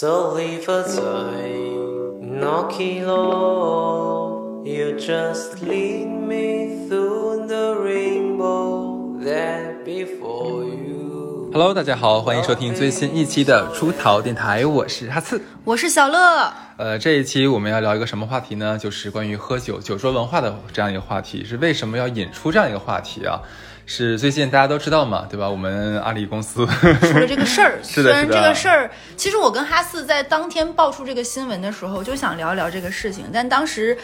So leave aside knocky low. You just lead me through the rainbow that before you. Hello，大家好，欢迎收听最新一期的出逃电台，我是哈刺。我是小乐，呃，这一期我们要聊一个什么话题呢？就是关于喝酒、酒桌文化的这样一个话题。是为什么要引出这样一个话题啊？是最近大家都知道嘛，对吧？我们阿里公司出了这个事儿。虽然这个事儿，其实我跟哈四在当天爆出这个新闻的时候，就想聊一聊这个事情，但当时。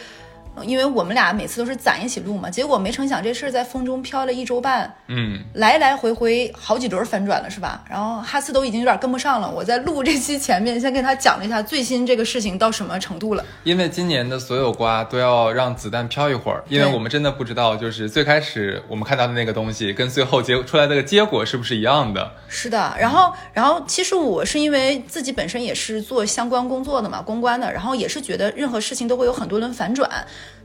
呃因为我们俩每次都是攒一起录嘛，结果没成想这事儿在风中飘了一周半，嗯，来来回回好几轮反转了，是吧？然后哈斯都已经有点跟不上了。我在录这期前面先跟他讲了一下最新这个事情到什么程度了。因为今年的所有瓜都要让子弹飘一会儿，因为我们真的不知道，就是最开始我们看到的那个东西，跟最后结出来的个结果是不是一样的。是的，然后，然后其实我是因为自己本身也是做相关工作的嘛，公关的，然后也是觉得任何事情都会有很多轮反转。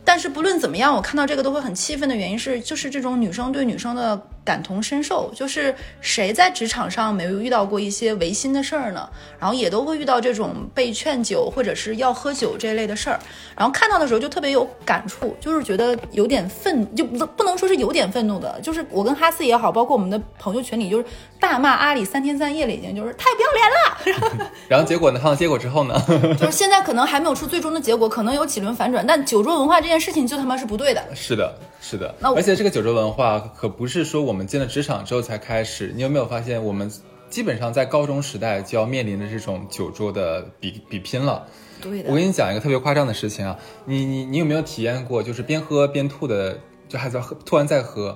但是不论怎么样，我看到这个都会很气愤的原因是，就是这种女生对女生的感同身受，就是谁在职场上没有遇到过一些违心的事儿呢？然后也都会遇到这种被劝酒或者是要喝酒这类的事儿。然后看到的时候就特别有感触，就是觉得有点愤，就不不能说是有点愤怒的，就是我跟哈斯也好，包括我们的朋友群里，就是大骂阿里三天三夜了，已经就是太不要脸了。然后结果呢？看到结果之后呢？就是现在可能还没有出最终的结果，可能有几轮反转，但酒桌文化这件事情就他妈是不对的。是的，是的。那而且这个酒桌文化可不是说我们进了职场之后才开始。你有没有发现，我们基本上在高中时代就要面临着这种酒桌的比比拼了？对的我，跟你讲一个特别夸张的事情啊，你你你有没有体验过，就是边喝边吐的，就还在喝，突然再喝，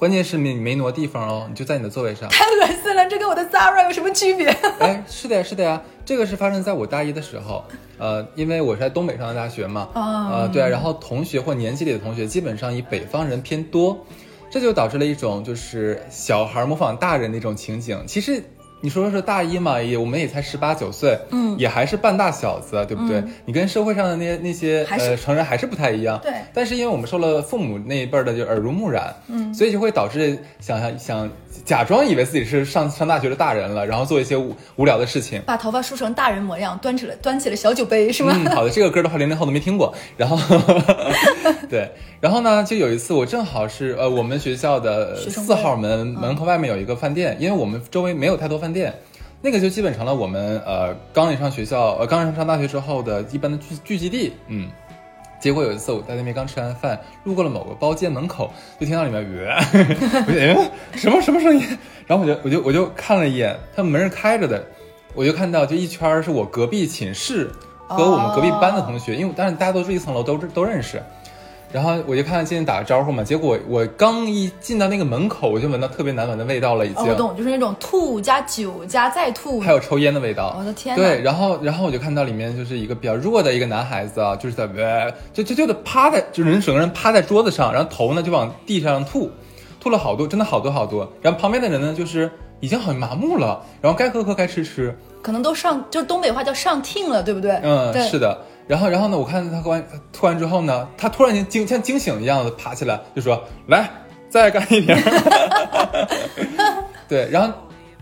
关键是你没挪地方哦，你就在你的座位上。太恶心了，这跟我的 Zara 有什么区别？哎，是的呀，是的呀，这个是发生在我大一的时候，呃，因为我是在东北上的大学嘛，哦呃，对啊，然后同学或年级里的同学基本上以北方人偏多，这就导致了一种就是小孩模仿大人的一种情景。其实你说是大一嘛，也我们也才十八九岁，嗯。也还是半大小子，对不对？你跟社会上的那些那些呃成人还是不太一样，对。但是因为我们受了父母那一辈儿的就耳濡目染，嗯，所以就会导致想想想假装以为自己是上上大学的大人了，然后做一些无无聊的事情。把头发梳成大人模样，端起了端起了小酒杯，是吗？嗯，好的，这个歌的话零零后都没听过。然后，对，然后呢，就有一次我正好是呃，我们学校的四号门门口外面有一个饭店，因为我们周围没有太多饭店，那个就基本成了我们呃刚一上学校呃刚上上大学之后的一般的聚聚集地，嗯。结果有一次我在那边刚吃完饭，路过了某个包间门口，就听到里面呃，我就哎什么什么声音？然后我就我就我就看了一眼，他们门是开着的，我就看到就一圈是我隔壁寝室和我们隔壁班的同学，因为当然大家都住一层楼，都都认识。然后我就看进去打个招呼嘛，结果我刚一进到那个门口，我就闻到特别难闻的味道了，已哦，经。我懂，就是那种吐加酒加再吐，还有抽烟的味道。我的天对，然后然后我就看到里面就是一个比较弱的一个男孩子啊，就是在呃，就就就得趴在，就是人整个人趴在桌子上，然后头呢就往地上吐，吐了好多，真的好多好多。然后旁边的人呢，就是已经很麻木了，然后该喝喝该吃吃，可能都上，就是东北话叫上听了，对不对？嗯，是的。然后，然后呢？我看他喝完吐完之后呢，他突然间惊像惊醒一样的爬起来，就说：“来，再干一瓶。”对，然后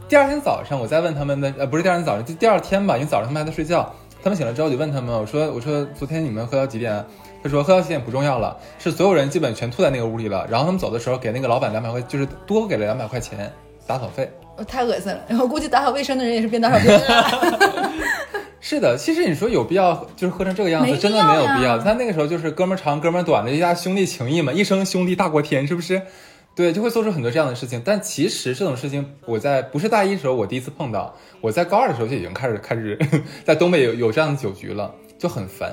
第二天早上我再问他们的，呃，不是第二天早上，就第二天吧，因为早上他们还在睡觉。他们醒了之后就问他们，我说：“我说昨天你们喝到几点啊？”他说：“喝到几点不重要了，是所有人基本全吐在那个屋里了。然后他们走的时候给那个老板两百块，就是多给了两百块钱打扫费。”呃太恶心了。然后估计打扫卫生的人也是边打扫边 是的，其实你说有必要就是喝成这个样子，真的没有必要。他那个时候就是哥们儿长哥们儿短的一家兄弟情谊嘛，一生兄弟大过天，是不是？对，就会做出很多这样的事情。但其实这种事情，我在不是大一的时候我第一次碰到，我在高二的时候就已经开始开始 在东北有有这样的酒局了，就很烦。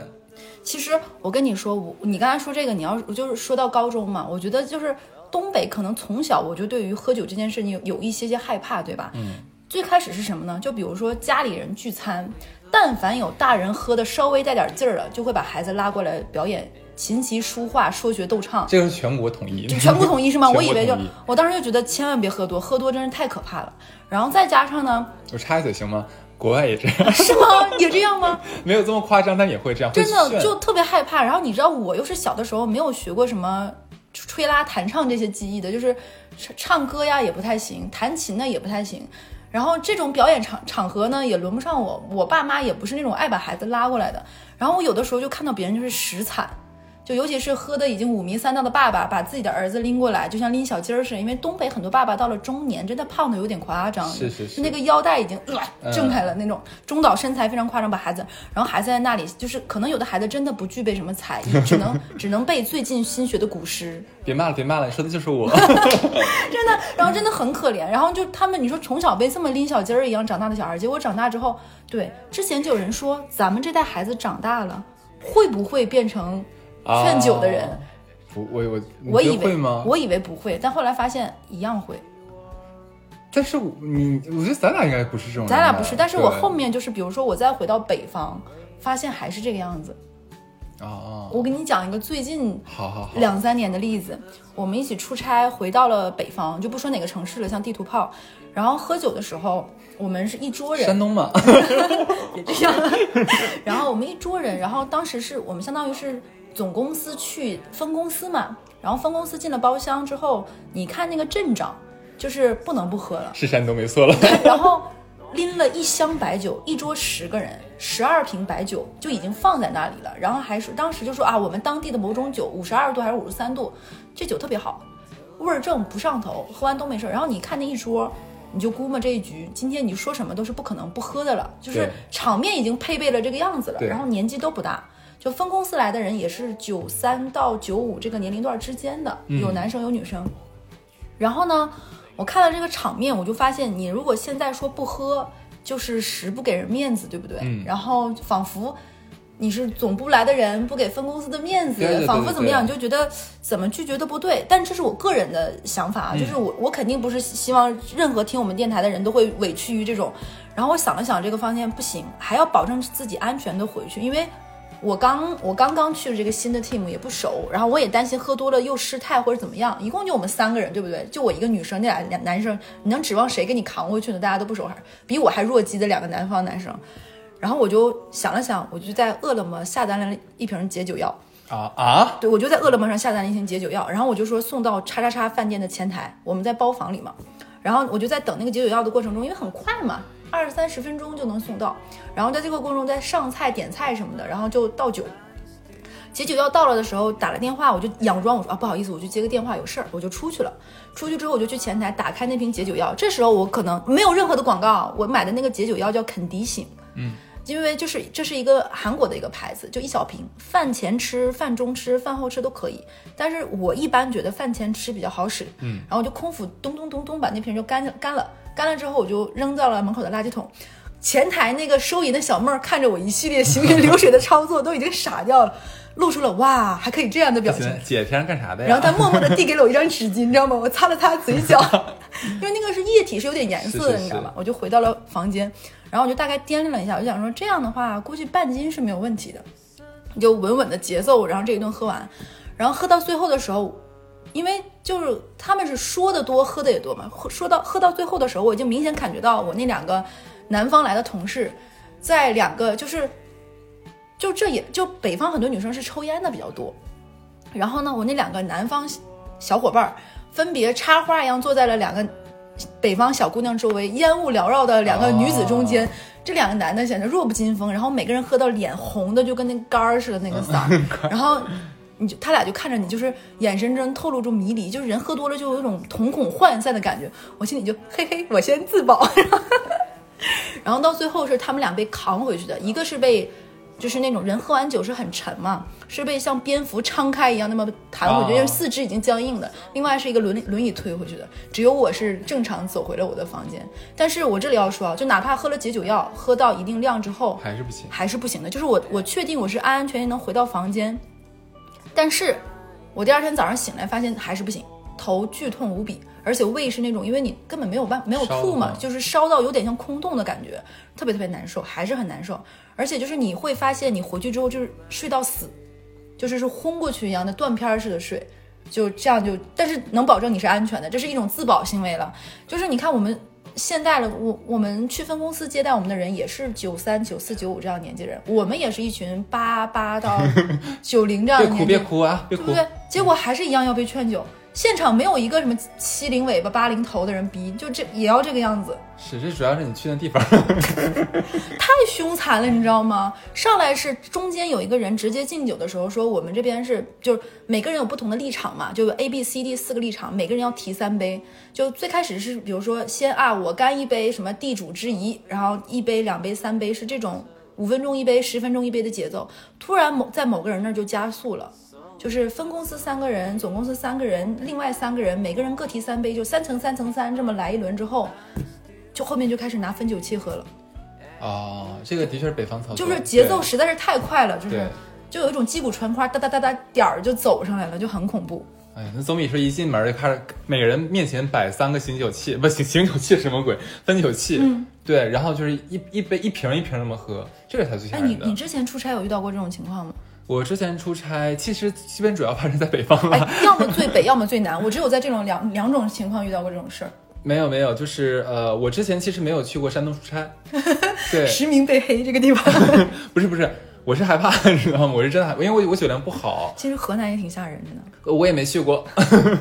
其实我跟你说，我你刚才说这个，你要就是说到高中嘛，我觉得就是东北可能从小我就对于喝酒这件事情有有一些些害怕，对吧？嗯。最开始是什么呢？就比如说家里人聚餐，但凡有大人喝的稍微带点劲儿了，就会把孩子拉过来表演琴棋书画、说学逗唱。这个是全国统一，就全国统一是吗？我以为就我当时就觉得千万别喝多，喝多真是太可怕了。然后再加上呢，我插一嘴行吗？国外也这样，是吗？也这样吗？没有这么夸张，但也会这样，真的就特别害怕。然后你知道，我又是小的时候没有学过什么吹拉弹唱这些技艺的，就是唱歌呀也不太行，弹琴呢也不太行。然后这种表演场场合呢，也轮不上我，我爸妈也不是那种爱把孩子拉过来的。然后我有的时候就看到别人就是实惨，就尤其是喝的已经五迷三道的爸爸，把自己的儿子拎过来，就像拎小鸡儿似的。因为东北很多爸爸到了中年，真的胖的有点夸张，是是是那个腰带已经、呃嗯挣开了那种，中岛身材非常夸张，把孩子，然后孩子在那里，就是可能有的孩子真的不具备什么才艺，只能只能背最近新学的古诗。别骂了，别骂了，你说的就是我。真的，然后真的很可怜。然后就他们，你说从小被这么拎小鸡儿一样长大的小孩，结果长大之后，对，之前就有人说，咱们这代孩子长大了，会不会变成劝酒的人？我我你我以为？我以为不会，但后来发现一样会。但是我你，我觉得咱俩应该不是这种。咱俩不是，但是我后面就是，比如说我再回到北方，发现还是这个样子。啊啊，我给你讲一个最近好好好，两三年的例子，我们一起出差回到了北方，就不说哪个城市了，像地图炮。然后喝酒的时候，我们是一桌人，山东嘛，也这样。然后我们一桌人，然后当时是我们相当于是总公司去分公司嘛，然后分公司进了包厢之后，你看那个镇长就是不能不喝了，是山东没错了。然后拎了一箱白酒，一桌十个人，十二瓶白酒就已经放在那里了，然后还说当时就说啊，我们当地的某种酒五十二度还是五十三度，这酒特别好，味儿正不上头，喝完都没事儿。然后你看那一桌。你就估摸这一局，今天你说什么都是不可能不喝的了，就是场面已经配备了这个样子了，对然后年纪都不大，就分公司来的人也是九三到九五这个年龄段之间的，有男生有女生。然后呢，我看了这个场面，我就发现，你如果现在说不喝，就是十不给人面子，对不对？嗯然后仿佛你是总部来的人，不给分公司的面子，仿佛怎么样，你就觉得怎么拒绝都不对。但这是我个人的想法，嗯就是我我肯定不是希望任何听我们电台的人都会委屈于这种。然后我想了想，这个方向不行，还要保证自己安全的回去，因为。我刚我刚刚去了这个新的 team 也不熟，然后我也担心喝多了又失态或者怎么样。一共就我们三个人，对不对？就我一个女生，那俩俩男生，你能指望谁给你扛过去呢？大家都不熟，还比我还弱鸡的两个南方男生。然后我就想了想，我就在饿了么下单了一瓶解酒药。啊啊！对，我就在饿了么上下单了一瓶解酒药，然后我就说送到叉叉叉饭店的前台，我们在包房里嘛。然后我就在等那个解酒药的过程中，因为很快嘛，二三十分钟就能送到。然后在这个过程中，在上菜点菜什么的，然后就倒酒。解酒药到了的时候，打了电话，我就佯装我说啊不好意思，我去接个电话，有事儿，我就出去了。出去之后，我就去前台打开那瓶解酒药。这时候我可能没有任何的广告，我买的那个解酒药叫肯迪醒，嗯，因为就是这是一个韩国的一个牌子，就一小瓶，饭前吃、饭中吃、饭后吃都可以。但是我一般觉得饭前吃比较好使，嗯，然后我就空腹咚咚咚咚把那瓶就干了干了，干了之后我就扔到了门口的垃圾桶。前台那个收银的小妹儿看着我一系列行云 流水的操作，都已经傻掉了，露出了哇还可以这样的表情。姐平常干啥的呀？然后她默默的递给了我一张 纸巾，你知道吗？我擦了擦嘴角，因为那个是液体，是有点颜色的，你知道吗？我就回到了房间，然后我就大概掂量了一下，我就想说这样的话，估计半斤是没有问题的，你就稳稳的节奏，然后这一顿喝完，然后喝到最后的时候，因为就是他们是说的多，喝的也多嘛，喝说到喝到最后的时候，我已经明显感觉到我那两个南方来的同事，在两个就是。就这也就北方很多女生是抽烟的比较多，然后呢，我那两个南方小伙伴儿分别插花一样坐在了两个北方小姑娘周围，烟雾缭绕的两个女子中间。哦这两个男的显得弱不禁风，然后每个人喝到脸红的，就跟那杆儿似的那个色 儿，然后你就他俩就看着你，就是眼神中透露出迷离，就是人喝多了就有一种瞳孔涣散的感觉。我心里就嘿嘿，我先自保。然后到最后是他们俩被扛回去的，一个是被。就是那种人喝完酒是很沉嘛，是被像蝙蝠撑开一样那么弹回去，因为四肢已经僵硬的。另外是一个轮轮椅推回去的，只有我是正常走回了我的房间。但是我这里要说啊，就哪怕喝了解酒药，喝到一定量之后，还是不行。还是不行的。就是我我确定我是安安全全能回到房间，但是我第二天早上醒来发现还是不行，头剧痛无比，而且胃是那种因为你根本没有办没有吐嘛，就是烧到有点像空洞的感觉，特别特别难受，还是很难受。而且就是你会发现你回去之后就是睡到死，就是是昏过去一样的断片儿似的睡。就这样就，但是能保证你是安全的，这是一种自保行为了。就是你看我们现在了，我我们去分公司接待我们的人也是九三、九四、九五这样年纪人，我们也是一群八八到九零这样别哭，的年纪人，别哭啊，别哭对不。对？结果还是一样要被劝酒。现场没有一个什么七零尾巴八零头的人逼，就这也要这个样子，是这主要是你去的地方，太凶残了，你知道吗？上来是中间有一个人直接敬酒的时候说，我们这边是就是每个人有不同的立场嘛，就有 A B C D 四个立场，每个人要提三杯。就最开始是比如说先啊，我干一杯什么地主之谊，然后一杯两杯三杯是这种五分钟一杯十分钟一杯的节奏，突然某在某个人那儿就加速了。就是分公司三个人，总公司三个人，另外三个人每个人各提三杯，就三层三层三这么来一轮之后，就后面就开始拿分酒器喝了。哦，这个的确是北方操作，就是节奏实在是太快了，就是就有一种击鼓传花，哒哒哒哒点儿就走上来了，就很恐怖。哎，那总比说一进门就开始每个人面前摆三个醒酒器，不醒醒酒器什么鬼？分酒器，嗯，对，然后就是一一杯一瓶一瓶那么喝，这个才最吓哎，你。你之前出差有遇到过这种情况吗？我之前出差，其实基本主要发生在北方要么最北，要么最南，我只有在这种两两种情况遇到过这种事儿。没有没有，就是呃，我之前其实没有去过山东出差，对，实名被黑这个地方，不是不是，我是害怕，你知道吗？我是真的害，因为我我酒量不好，其实河南也挺吓人的我也没去过，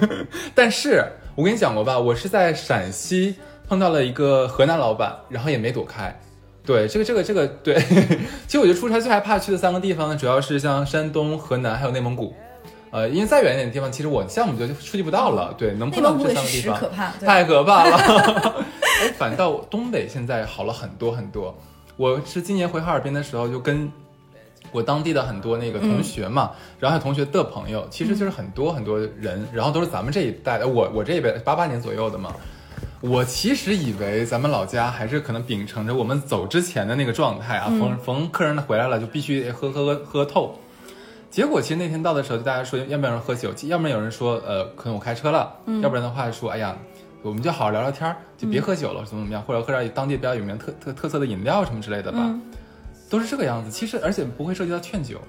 但是我跟你讲过吧，我是在陕西碰到了一个河南老板，然后也没躲开。对，这个这个这个，对，其实我觉得出差最害怕去的三个地方呢，主要是像山东、河南还有内蒙古。呃，因为再远一点的地方，其实我项目就就触及不到了。对，能内碰到这三个地方，实可怕，对，太可怕了。哎，反倒东北现在好了很多很多。我是今年回哈尔滨的时候，就跟我当地的很多那个同学嘛，然后还有同学的朋友，其实就是很多很多人，然后都是咱们这一代的，我我这一辈八八年左右的嘛。我其实以为咱们老家还是可能秉承着我们走之前的那个状态啊，逢逢客人回来了就必须得喝喝喝喝透。结果其实那天到的时候，就大家说，要不然有人喝酒，要不然有人说，呃，可能我开车了，要不然的话说，哎呀，我们就好好聊聊天儿，就别喝酒了，怎么怎么样，或者喝点当地比较有名特特特色的饮料什么之类的吧，嗯都是这个样子。其实而且不会涉及到劝酒。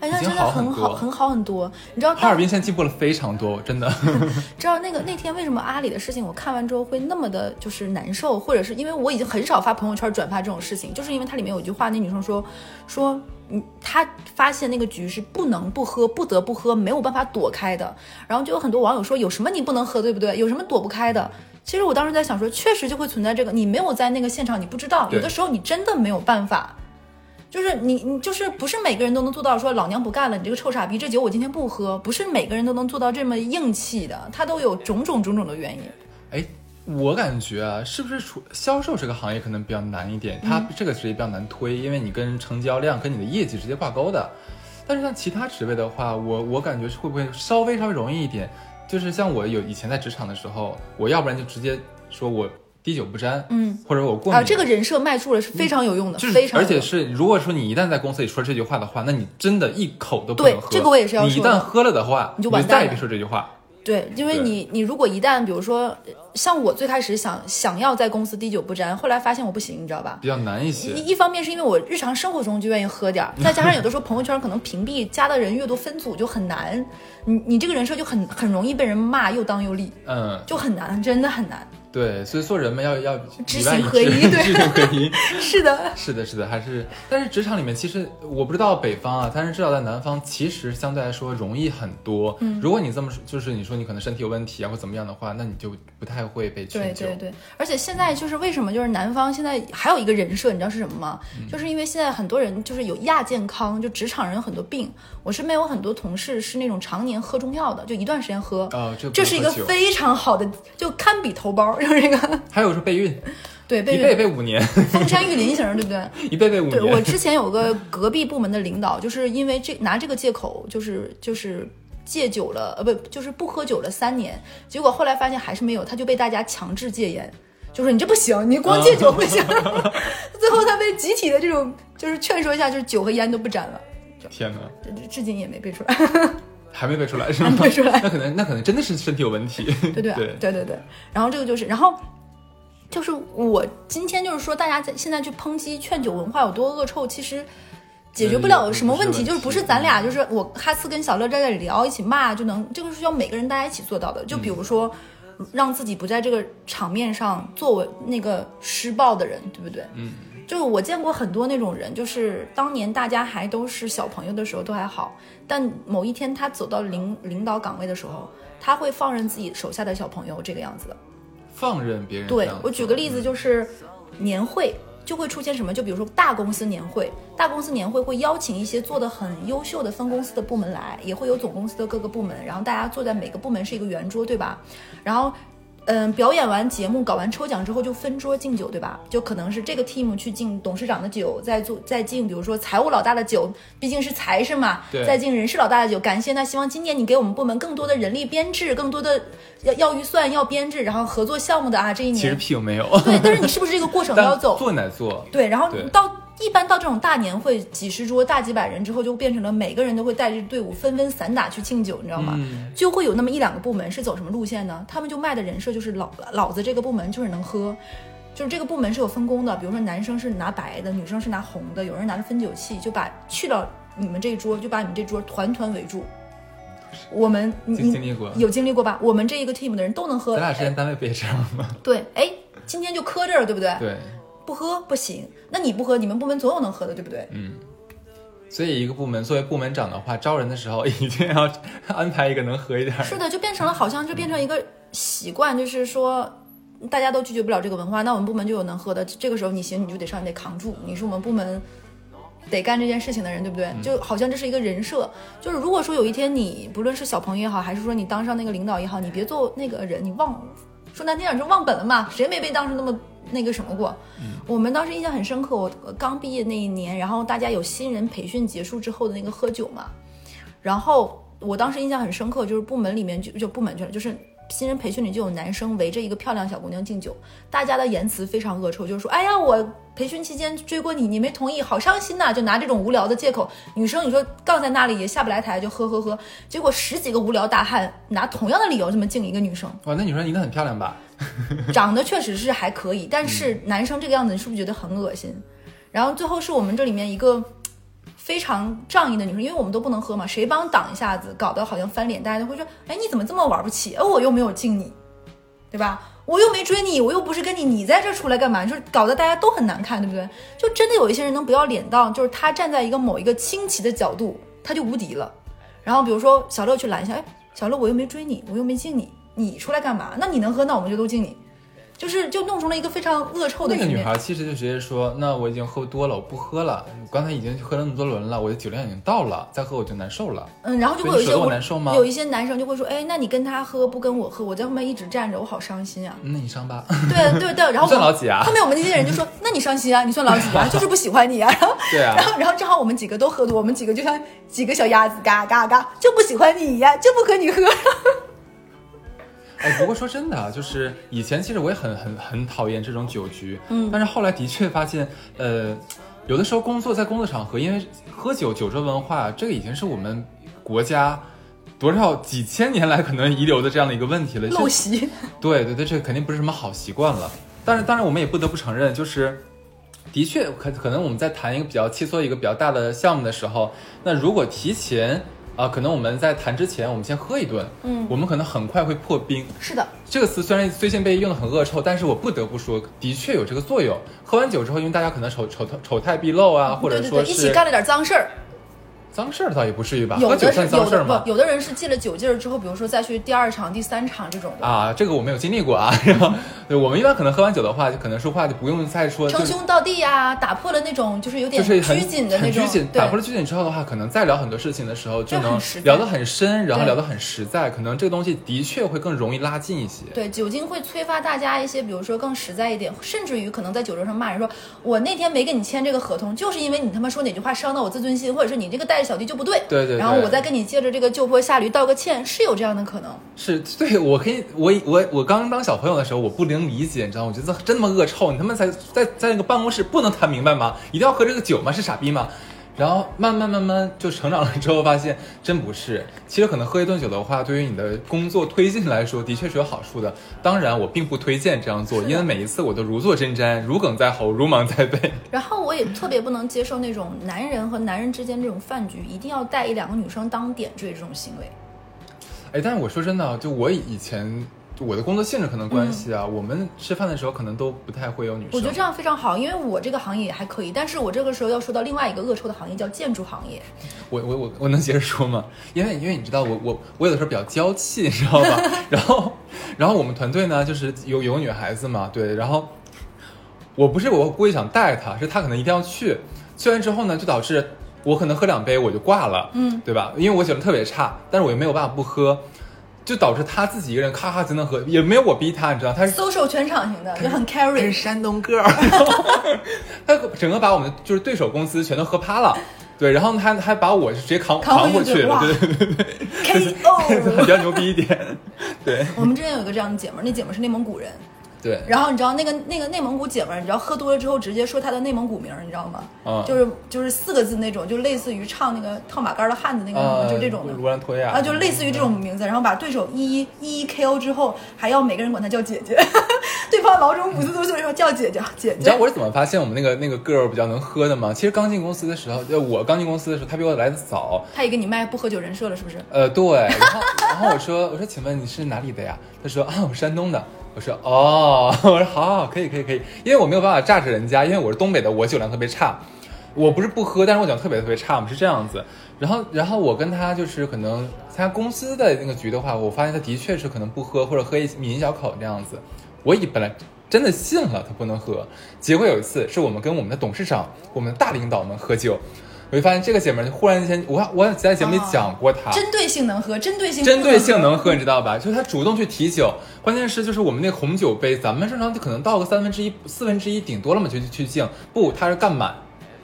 哎，那真的很好，很好很多。你知道哈尔滨现在进步了非常多，真的。知道那个那天为什么阿里的事情我看完之后会那么的就是难受，或者是因为我已经很少发朋友圈转发这种事情，就是因为它里面有一句话，那女生说说嗯，她发现那个局是不能不喝，不得不喝，没有办法躲开的。然后就有很多网友说有什么你不能喝，对不对？有什么躲不开的？其实我当时在想说，确实就会存在这个，你没有在那个现场，你不知道，有的时候你真的没有办法。就是你，你就是不是每个人都能做到说老娘不干了，你这个臭傻逼，这酒我今天不喝，不是每个人都能做到这么硬气的，他都有种种种种的原因。哎，我感觉啊，是不是除销售这个行业可能比较难一点？它这个职业比较难推，因为你跟成交量、跟你的业绩直接挂钩的。但是像其他职位的话，我我感觉是会不会稍微稍微容易一点？就是像我有以前在职场的时候，我要不然就直接说我滴酒不沾，嗯，或者我过敏。啊，这个人设迈出了是非常有用的，就是非，常而且是，如果说你一旦在公司里说这句话的话，那你真的一口都不对能喝。这个我也是要你一旦喝了的话，你就完蛋了再也别说这句话。对，因为你你如果一旦比如说像我最开始想想要在公司滴酒不沾，后来发现我不行，你知道吧？比较难一些。一一方面是因为我日常生活中就愿意喝点儿，再加上有的时候朋友圈可能屏蔽加的人越多，分组就很难，你你这个人设就很很容易被人骂又当又立，嗯，就很难，真的很难。对，所以做人们要要知行合一对知行合一。是的，是的，是的，还是，但是职场里面其实我不知道北方啊，但是至少在南方，其实相对来说容易很多。嗯，如果你这么说，就是你说你可能身体有问题啊或怎么样的话，那你就不太会被对劝对。对对，而且现在就是为什么就是南方现在还有一个人设，你知道是什么吗？嗯就是因为现在很多人就是有亚健康，就职场人有很多病。我身边有很多同事是那种常年喝中药的，就一段时间喝。哦，这这是一个非常好的，就堪比头孢，就是这个 还有是备孕，对，一备被备五年，封山育林型，对不对？一备备五对我。之前有个隔壁部门的领导，就是因为这拿这个借口，就是就是戒酒了，呃，不，就是不喝酒了三年，结果后来发现还是没有，他就被大家强制戒烟，就说你这不行，你光戒酒不行。最后他被集体的这种就是劝说一下，就是酒和烟都不沾了，天哪，至今也没背出来。还没背出来是吗？背出来 那可能那可能真的是身体有问题。对对对对对对。然后这个就是，然后就是我今天就是说，大家在现在去抨击劝酒文化有多恶臭，其实。解决不了什么问题，嗯就是不是咱俩，就是我哈斯跟小乐在这里聊，一起骂就能，这个是需要每个人大家一起做到的。就比如说，让自己不在这个场面上作为那个施暴的人，对不对？嗯，就是我见过很多那种人，就是当年大家还都是小朋友的时候都还好，但某一天他走到领领导岗位的时候，他会放任自己手下的小朋友这个样子的。放任别人对。我举个例子，就是年会就会出现什么？就比如说大公司年会，大公司年会会邀请一些做的很优秀的分公司的部门来，也会有总公司的各个部门，然后大家坐在每个部门是一个圆桌，对吧？然后。嗯，表演完节目，搞完抽奖之后就分桌敬酒，对吧？就可能是这个 team 去敬董事长的酒，再做再敬，比如说财务老大的酒，毕竟是财神嘛，对再敬人事老大的酒，感谢他，希望今年你给我们部门更多的人力编制，更多的要要预算要编制，然后合作项目的啊，这一年其实年屁用没有，对，但是你是不是这个过程 都要走？做乃做。对，然后对到一般到这种大年会，几十桌、大几百人之后，就变成了每个人都会带着队伍纷纷散打去敬酒，你知道吗？嗯就会有那么一两个部门是走什么路线呢？他们就卖的人设就是老老子这个部门就是能喝。就是这个部门是有分工的，比如说男生是拿白的，女生是拿红的，有人拿着分酒器，就把去到你们这一桌，就把你们这桌团团围住。我们你你经经历过有经历过吧？我们这一个 team 的人都能喝。咱俩之前单位不也这样吗？对，哎，今天就磕这儿了，对不对？对，不喝不行，那你不喝，你们部门总有能喝的，对不对？嗯所以一个部门作为部门长的话，招人的时候 一定要安排一个能喝一点儿。是的，就变成了好像就变成一个习惯，就是说大家都拒绝不了这个文化，那我们部门就有能喝的，这个时候你行你就得上，你得扛住，你是我们部门得干这件事情的人，对不对？就好像这是一个人设，就是如果说有一天你不论是小朋友也好，还是说你当上那个领导也好，你别做那个人，你忘说难听点就忘本了嘛，谁没被当时那么那个什么过？我们当时印象很深刻，我刚毕业那一年，然后大家有新人培训结束之后的那个喝酒嘛，然后我当时印象很深刻，就是部门里面就就部门去了，就是新人培训里就有男生围着一个漂亮小姑娘敬酒，大家的言辞非常恶臭，就是说，哎呀，我培训期间追过你，你没同意，好伤心呐、就拿这种无聊的借口，女生你说杠在那里也下不来台，就呵呵呵，结果十几个无聊大汉拿同样的理由这么敬一个女生，哇，那女生应该很漂亮吧？长得确实是还可以，但是 男生这个样子，你是不是觉得很恶心？然后最后是我们这里面一个非常仗义的女生，因为我们都不能喝嘛，谁帮挡一下子，搞得好像翻脸，大家都会说，哎，你怎么这么玩不起？哎，我又没有敬你，对吧？我又没追你，我又不是跟你，你在这出来干嘛？就是搞得大家都很难看，对不对？就真的有一些人能不要脸到，就是他站在一个某一个清奇的角度，他就无敌了。然后比如说小乐去拦一下，哎，小乐我又没追你，我又没敬你，你出来干嘛？那你能喝，那我们就都敬你。就是就弄成了一个非常恶臭的那个女。孩其实就直接说：“那我已经喝多了，我不喝了。刚才已经喝了那么多轮了，我的酒量已经到了，再喝我就难受了。嗯，然后就会有一些我我难受吗有一些男生就会说，哎，那你跟他喝不跟我喝，我在后面一直站着，我好伤心啊。嗯那你伤吧。对对对，然后算我老几啊后面我们那些人就说，那你伤心啊，你算老几啊？就是不喜欢你啊。然后 对啊然后然后正好我们几个都喝多，我们几个就像几个小鸭子，嘎嘎嘎，就不喜欢你呀，就不和你喝。哎，不过说真的啊，就是以前其实我也很很很讨厌这种酒局，嗯，但是后来的确发现，呃，有的时候工作在工作场合，因为喝酒酒桌文化，这个已经是我们国家多少几千年来可能遗留的这样的一个问题了。陋习，对对对，这肯定不是什么好习惯了。但是当然，我们也不得不承认，就是的确可可能我们在谈一个比较切磋一个比较大的项目的时候，那如果提前啊、可能我们在谈之前，我们先喝一顿，嗯我们可能很快会破冰。是的，这个词虽然最近被用的很恶臭，但是我不得不说，的确有这个作用。喝完酒之后，因为大家可能丑丑丑态毕露啊，或者说一起是干了点脏事儿。脏事儿，倒也不至于吧？有的是有脏事儿吗的不，？有的人是借了酒劲儿之后，比如说再去第二场、第三场这种的，啊，这个我没有经历过啊。然后，对我们一般可能喝完酒的话，就可能说话就不用再说，称兄道弟呀、打破了那种就是有点拘谨的那种，打破了拘谨之后的话，可能再聊很多事情的时候，就能聊得很深，然后聊得很实在。可能这个东西的确会更容易拉近一些。对，酒精会催发大家一些，比如说更实在一点，甚至于可能在酒桌上骂人说，我那天没跟你签这个合同，就是因为你他妈说哪句话伤到我自尊心，或者是你这个带着小弟就不对。对对对然后我再跟你借着这个旧坡下驴道个歉，是有这样的可能。是对我可以，我我我刚当小朋友的时候，我不能理解，你知道吗？我觉得真他妈恶臭，你他妈在在在那个办公室不能谈明白吗？一定要喝这个酒吗？是傻逼吗？然后慢慢慢慢就成长了之后，发现真不是。其实可能喝一顿酒的话，对于你的工作推进来说，的确是有好处的。当然，我并不推荐这样做，因为每一次我都如坐针毡，如鲠在喉，如芒在背。然后我也特别不能接受那种男人和男人之间这种饭局一定要带一两个女生当点缀这种行为。哎，但是我说真的啊，就我以前我的工作性质可能关系啊，我们吃饭的时候可能都不太会有女生。我觉得这样非常好，因为我这个行业也还可以，但是我这个时候要说到另外一个恶臭的行业，叫建筑行业。我我我我能接着说吗？因为因为你知道我我我有的时候比较娇气，你知道吧？然后然后我们团队呢，就是有有个女孩子嘛，对，然后我不是我故意想带她，是她可能一定要去，去完之后呢，就导致我可能喝两杯我就挂了，嗯，对吧？因为我酒量特别差，但是我又没有办法不喝。就导致他自己一个人咔咔就能喝，也没有我逼他，你知道，他是 social 全场型的，就很 carry。山东 girl，他整个把我们就是对手公司全都喝趴了，对，然后他还把我直接扛扛回过去了，对对对对对，KO。比较牛逼一点，对。我们之前有一个这样的姐们儿，那姐们儿是内蒙古人，对，然后你知道那个那个内蒙古姐们儿，你知道喝多了之后直接说她的内蒙古名儿，你知道吗？嗯就是就是四个字那种，就类似于唱那个套马杆的汉子那个什么，啊，就这种的。罗兰托亚啊，就类似于这种名字，然后把对手一一一一 KO 之后，还要每个人管她叫姐姐，对方老总五十多岁说叫姐姐姐姐。你知道我是怎么发现我们那个那个 girl 比较能喝的吗？其实刚进公司的时候，就，我刚进公司的时候，她比我来的早，他也给你卖不喝酒人设了，是不是？呃，对，然后然后我说我说请问你是哪里的呀？她说啊，我山东的。我说哦，我说好好可以可以可以，因为我没有办法榨着人家，因为我是东北的，我酒量特别差。我不是不喝，但是我酒量特别特别差嘛，是这样子。然后然后我跟他就是可能参加公司的那个局的话，我发现他的确是可能不喝，或者喝一抿一小口这样子。我以本来真的信了他不能喝，结果有一次是我们跟我们的董事长、我们的大领导们喝酒，我就发现这个姐们儿忽然间，我我在节目里讲过她，针对性能喝，针对性针对性能喝，你知道吧？就是她主动去提酒，关键是就是我们那红酒杯，咱们正常就可能倒个三分之一、四分之一，顶多了嘛，就去敬。不，她是干满，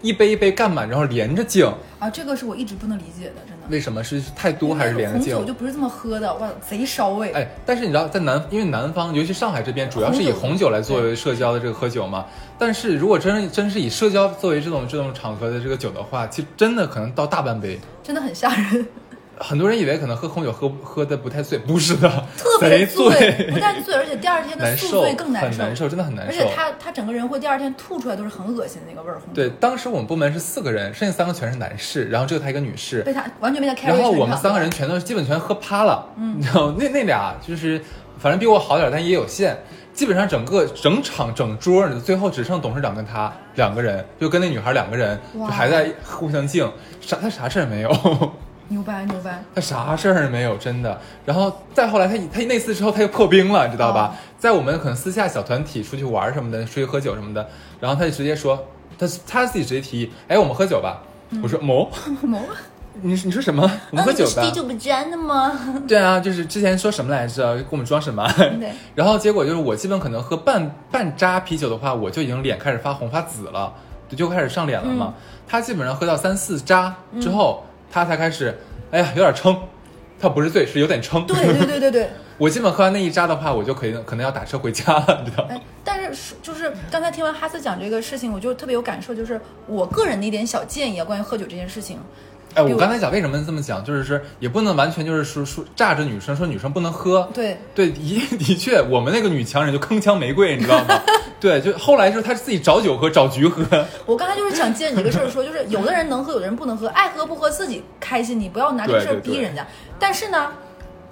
一杯一杯干满，然后连着敬。啊，这个是我一直不能理解的，真的。为什么是太多还是连着敬红酒？就不是这么喝的，哇，贼烧胃。哎，但是你知道，在南，因为南方，尤其上海这边，主要是以红酒来作为社交的这个喝酒嘛。但是如果真真是以社交作为这种这种场合的这个酒的话，其实真的可能到大半杯。真的很吓人，很多人以为可能喝红酒喝喝的不太醉，不是的，特别贼醉，不但醉，而且第二天的宿醉更难受很难受，真的很难受。而且他他整个人会第二天吐出来都是很恶心的那个味儿。对，当时我们部门是四个人，剩下三个全是男士，然后只有他一个女士。被他完全被他 carry 然后我们三个人全都基本全喝趴了，嗯，你知道那那俩就是反正比我好点，但也有限。基本上整个整场整桌，最后只剩董事长跟他两个人，就跟那女孩两个人，就还在互相敬，啥他啥事儿没有，牛掰牛掰，他啥事儿没有，真的。然后再后来他他那次之后他又破冰了，你知道吧？哦在我们可能私下小团体出去玩什么的，出去喝酒什么的，然后他就直接说，他他自己直接提议，哎，我们喝酒吧。我说某，某 你你说什么？我们喝酒吧？嗯你是滴酒不沾的吗？对啊，就是之前说什么来着，给我们装什么？对，然后结果就是我基本可能喝半半扎啤酒的话，我就已经脸开始发红发紫了，就就开始上脸了嘛。他基本上喝到三四扎之后，他才开始，哎呀，有点撑。他不是醉，是有点撑。对对对对对。我基本喝完那一扎的话，我就可以可能要打车回家了，你知道吗？哎，但是就是刚才听完哈斯讲这个事情，我就特别有感受，就是我个人的一点小建议啊，关于喝酒这件事情。哎，我刚才讲为什么这么讲，就是说也不能完全就是说说炸着女生说女生不能喝。对，对，的 的确，我们那个女强人就铿锵玫瑰，你知道吗？对，就后来就是她自己找酒喝，找局喝。我刚才就是想借你这个事儿说，就是有的人能喝，有的人不能喝，爱喝不喝自己开心，你不要拿这个事儿对对对逼人家。但是呢，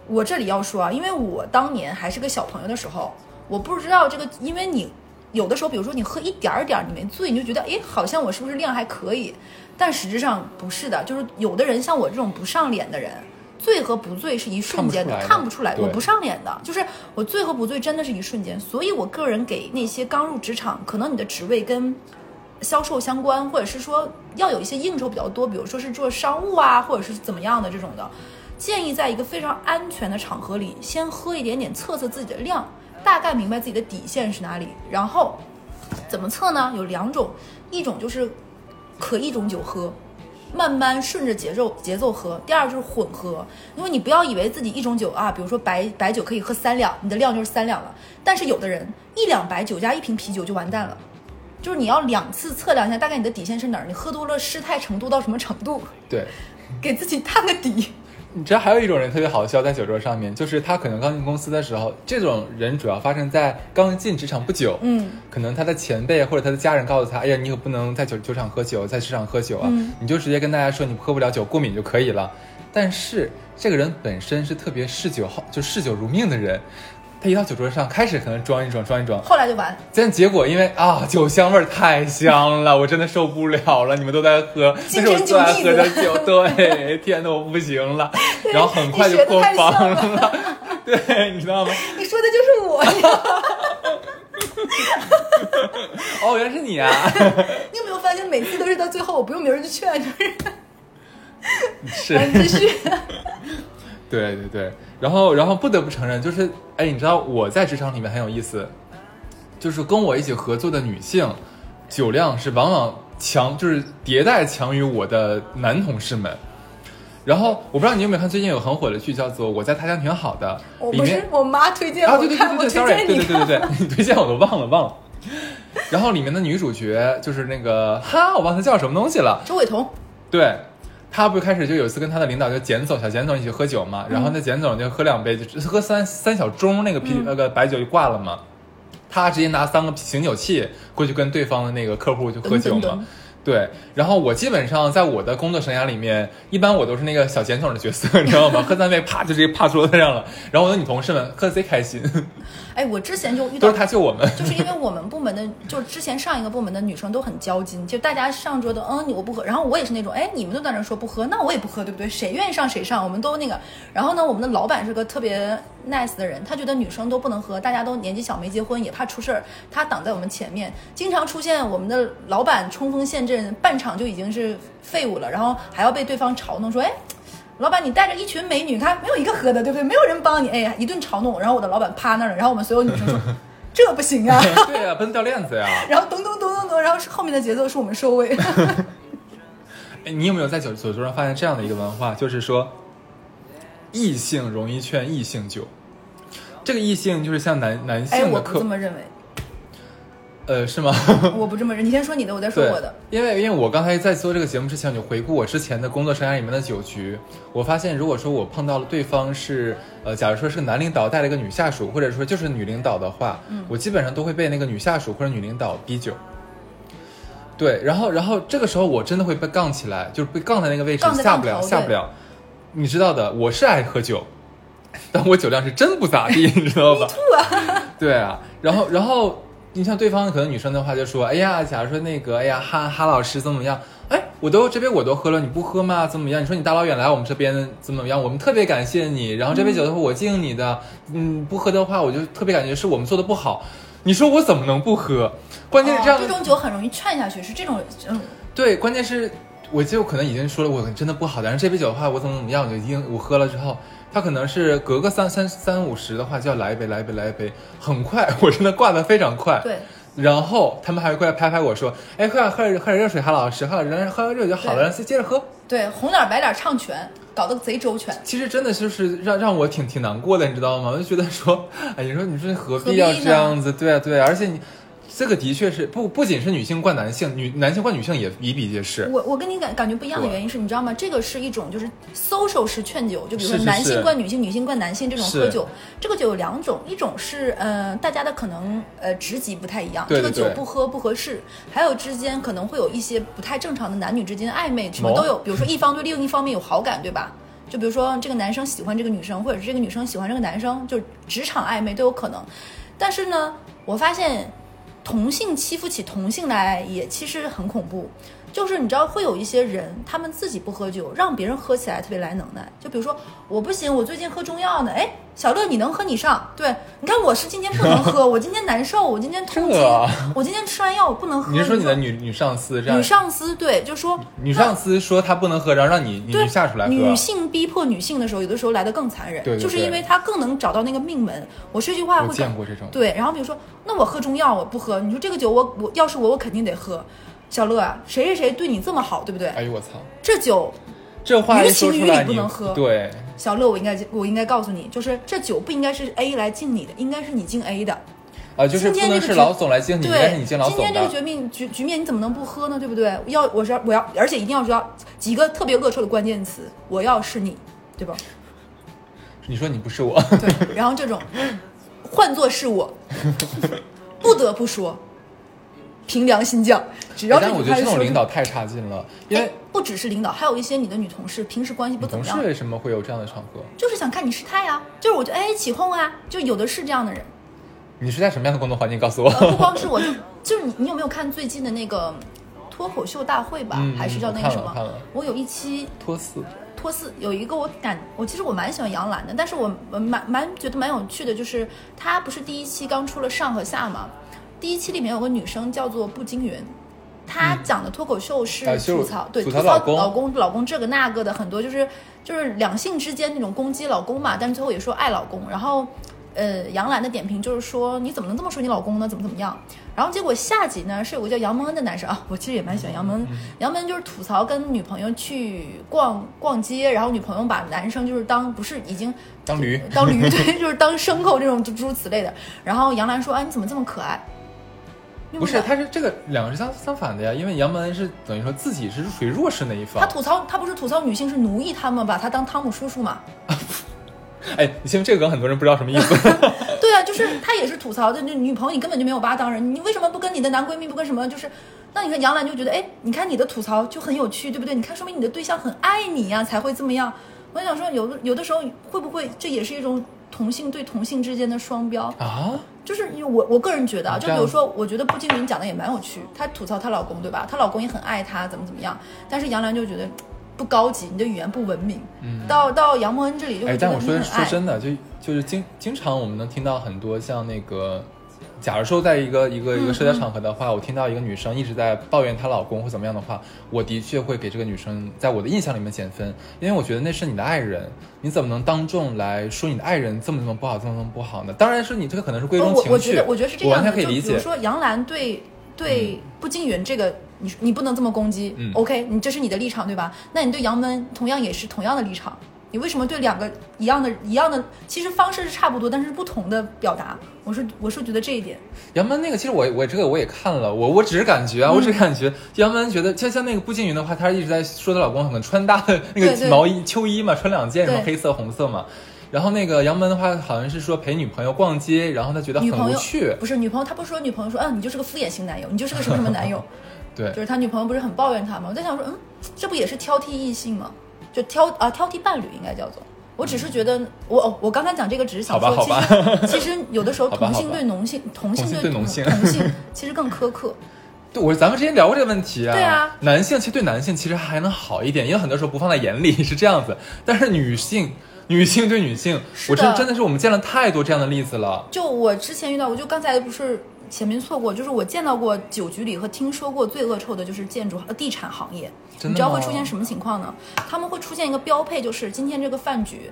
我这里要说啊，因为我当年还是个小朋友的时候，我不知道这个，因为你有的时候，比如说你喝一点儿点儿，你没醉，你就觉得哎，好像我是不是量还可以？但实质上不是的，就是有的人像我这种不上脸的人。醉和不醉是一瞬间的，看看不出来。对我不上脸的，就是我醉和不醉真的是一瞬间。所以我个人给那些刚入职场，可能你的职位跟销售相关，或者是说要有一些应酬比较多，比如说是做商务啊，或者是怎么样的这种的，建议在一个非常安全的场合里，先喝一点点，测测自己的量，大概明白自己的底线是哪里。然后怎么测呢？有两种，一种就是可一种酒喝。慢慢顺着节奏节奏喝，第二就是混喝，因为你不要以为自己一种酒啊，比如说白白酒可以喝三两，你的量就是三两了。但是有的人一两白酒加一瓶啤酒就完蛋了，就是你要两次测量一下，大概你的底线是哪儿，你喝多了失态程度到什么程度，对，给自己探个底。你知道还有一种人特别好笑，在酒桌上面，就是他可能刚进公司的时候，这种人主要发生在刚进职场不久，嗯，可能他的前辈或者他的家人告诉他，哎呀，你可不能在酒酒场喝酒，在职场喝酒啊，嗯你就直接跟大家说你喝不了酒，过敏就可以了。但是这个人本身是特别嗜酒好，就嗜酒如命的人，他一到酒桌上，开始可能装一装，装一装，后来就完，但结果因为啊，酒香味儿太香了，我真的受不了了。你们都在喝，那是我最爱喝的酒，对，天呐，我不行了。然后很快就破防了，对，你知道吗？你说的就是我呀。哦，原来是你啊！你有没有发现，每次都是到最后，我不用别人去劝，就是是来继续。对对对，然后然后不得不承认，就是哎，你知道我在职场里面很有意思，就是跟我一起合作的女性，酒量是往往强，就是迭代强于我的男同事们。然后我不知道你有没有看最近有很火的剧，叫做《我在他乡挺好的》，里面我不是我妈推荐啊，我对对看，我对对对，sorry，推荐你对对对对。对，你推荐我都忘了忘了。然后里面的女主角就是那个哈，我忘了她叫什么东西了。周伟彤，对，她不是开始就有一次跟他的领导就简总小简总一起喝酒嘛，然后那简总就喝两杯，就喝三三小盅那个啤、那个白酒就挂了嘛。他直接拿三个醒酒器过去跟对方的那个客户就喝酒嘛。对，然后我基本上在我的工作生涯里面，一般我都是那个小简总的角色，你知道吗？喝三杯，啪就直接趴桌子上了。然后我的女同事们喝的贼开心，哎，我之前就遇到都是他救我们。就是因为我们部门的，就之前上一个部门的女生都很交金，就大家上桌都，嗯，你我不喝，然后我也是那种，哎，你们都在那说不喝，那我也不喝，对不对？谁愿意上谁上，我们都那个。然后呢，我们的老板是个特别 nice 的人，他觉得女生都不能喝，大家都年纪小没结婚，也怕出事儿，他挡在我们前面，经常出现我们的老板冲锋陷阵，半场就已经是废物了，然后还要被对方嘲弄说，哎。老板，你带着一群美女，看没有一个喝的，对不对？没有人帮你，哎呀，一顿嘲弄。然后我的老板趴那儿了，然后我们所有女生说，这不行啊。对啊、不能掉链子呀。然后咚咚咚咚咚，然后是后面的节奏是我们收尾。哎，你有没有在酒酒桌上发现这样的一个文化，就是说，异性容易劝异性酒，这个异性就是像男男哎，我不性的客，这么认为，呃，是吗？我不这么认。你先说你的，我再说我的。，因为因为我刚才在做这个节目之前，我就回顾我之前的工作生涯里面的酒局，我发现如果说我碰到了对方是呃，假如说是个男领导带了一个女下属，或者说就是女领导的话，嗯我基本上都会被那个女下属或者女领导逼酒。对，然后然后这个时候我真的会被杠起来，就是被杠在那个位置下不了下不了。你知道的，我是爱喝酒，但我酒量是真不咋地，你知道吧？啊 对啊，然后然后你像对方可能女生的话就说，哎呀，假如说那个，哎呀，哈哈老师怎么样？哎，我都这杯我都喝了，你不喝吗？怎么样？你说你大老远来我们这边怎么样？我们特别感谢你，然后这杯酒的话我敬你的，嗯，不喝的话我就特别感觉是我们做的不好。你说我怎么能不喝？关键是这样哦，这种酒很容易劝下去，是这种，嗯，对，关键是我就可能已经说了我真的不好，但是这杯酒的话我怎么怎么样，我就已经我喝了之后，他可能是隔个三三三五十的话就要来一杯来一杯来一杯，很快，我真的挂的非常快。对，然后他们还会过来拍拍我说，哎，快喝点喝点热水，韩老师，喝点喝点热水就好了，然后接接着喝。对，红脸白脸唱全，搞得贼周全。其实真的就是让让我挺挺难过的，你知道吗？我就觉得说，哎，你说你说何何必必要这样子？对啊对啊，而且你这个的确是不不仅是女性惯男性，女男性惯女性也比比皆是。我我跟你感感觉不一样的原因是，你知道吗？这个是一种就是 social 式劝酒，就比如说男性是灌女性，女性惯男性这种喝酒。这个酒有两种，一种是呃大家的可能呃职级不太一样，这个酒不喝不合适，还有之间可能会有一些不太正常的男女之间的暧昧，什么哦都有。比如说一方对另一方面有好感，对吧？就比如说这个男生喜欢这个女生，或者是这个女生喜欢这个男生，就是职场暧昧都有可能。但是呢，我发现同性欺负起同性来也其实很恐怖。就是你知道会有一些人，他们自己不喝酒，让别人喝起来特别来能耐。就比如说我不行，我最近喝中药呢。哎，小乐你能喝你上。对，你看我是今天不能喝，我今天难受，我今天痛经啊，我今天吃完药我不能喝。你是说你的女女上司这样？女上司对，就说女上司说她不能喝，然后让你你下出来喝。女性逼迫女性的时候，有的时候来的更残忍，对对就是因为她更能找到那个命门。我说一句话会见过这种。对，然后比如说，那我喝中药我不喝，你说这个酒我我要是我我肯定得喝。小乐啊，谁谁谁对你这么好，对不对？哎呦我操！这酒，这话一于情于理不说出来你能喝对，小乐，我应该我应该告诉你，就是这酒不应该是 A 来敬你的，应该是你敬 A 的。啊，就是不今天这个局能是老总来敬你，应该是对，你敬老总今天这个的。局面局局面你怎么能不喝呢？对不对？要我是我要，而且一定要知道几个特别恶臭的关键词，我要是你，对吧？你说你不是我，对，然后这种换作是我，不得不说，凭良心讲，只要我觉得这种领导太差劲了，因为哎，不只是领导，还有一些你的女同事平时关系不怎么样，同事为什么会有这样的场合？就是想看你失态啊，就是我觉得哎起哄啊，就有的是这样的人。你是在什么样的工作环境？告诉我。呃，不光是我，就就是你，你有没有看最近的那个脱口秀大会吧？嗯还是叫那个什么？我有一期脱四，托四有一个我感，我其实我蛮喜欢杨澜的，但是我我蛮蛮觉得蛮有趣的，就是她不是第一期刚出了上和下嘛，第一期里面有个女生叫做步惊云。她讲的脱口秀是吐槽，对吐吐槽槽老公老公老公这个那个的很多，就是就是两性之间那种攻击老公嘛，但是最后也说爱老公。然后，呃，杨澜的点评就是说你怎么能这么说你老公呢？怎么怎么样？然后结果下集呢是有个叫杨蒙恩的男生啊，我其实也蛮喜欢杨蒙恩。杨蒙恩就是吐槽跟女朋友去逛逛街，然后女朋友把男生就是当不是已经当驴当驴对，就是当牲口这种诸如此类的。然后杨澜说：“哎，你怎么这么可爱？”不是，他是这个两个是相相反的呀，因为杨门是等于说自己是属于弱势那一方。他吐槽，他不是吐槽女性是奴役他们，把他当汤姆叔叔嘛？哎，你信这个梗很多人不知道什么意思。对啊，就是他也是吐槽的，就女朋友你根本就没有把她当人，你为什么不跟你的男闺蜜不跟什么？就是，那你看杨澜就觉得，哎，你看你的吐槽就很有趣，对不对？你看说明你的对象很爱你呀、才会这么样。我想说，有的有的时候会不会这也是一种同性对同性之间的双标？啊，就是因为我我个人觉得啊，就比如说，我觉得步惊云讲的也蛮有趣，她吐槽她老公对吧？她老公也很爱她，怎么怎么样，但是杨澜就觉得不高级，你的语言不文明。嗯，到到杨默恩这里就哎，会觉但我说。说真的，就就是经经常我们能听到很多像那个，假如说在一个一个一个社交场合的话，我听到一个女生一直在抱怨她老公或怎么样的话，我的确会给这个女生在我的印象里面减分，因为我觉得那是你的爱人，你怎么能当众来说你的爱人这么这么不好，这么这么不好呢？当然是你这个可能是归一种我我情绪，觉得我觉得是这我样的，完全可以理解比如。说杨澜对对步惊云这个，你你不能这么攻击、嗯 o k 你这是你的立场对吧？那你对杨门同样也是同样的立场，你为什么对两个一样的一样的，其实方式是差不多，但是不同的表达？我是我是觉得这一点，杨门那个，其实我我这个我也看了，我我只是感觉啊，我只是感觉杨门觉得，像像那个步惊云的话，她一直在说她老公可能穿搭的那个毛衣秋衣嘛，穿两件，什么黑色红色嘛。然后那个杨门的话，好像是说陪女朋友逛街，然后他觉得很女朋友无趣。不是女朋友，他不是说女朋友说，嗯，你就是个敷衍型男友，你就是个什么什么男友，对就，是他女朋友不是很抱怨他吗？我在想说，嗯，这不也是挑剔异性吗？就挑啊挑剔伴侣应该叫做。我只是觉得，我哦我刚才讲这个只是想说，好吧其实其实有的时候同性对农性，同性同性对同性同性 其实更苛刻。对我咱们之前聊过这个问题啊。对啊男性其实对男性其实还能好一点，因为很多时候不放在眼里是这样子，但是女性。女性对女性，我真真的是我们见了太多这样的例子了。就我之前遇到，我就刚才不是前面错过，就是我见到过酒局里和听说过最恶臭的就是建筑呃地产行业。你知道会出现什么情况呢？他们会出现一个标配，就是今天这个饭局，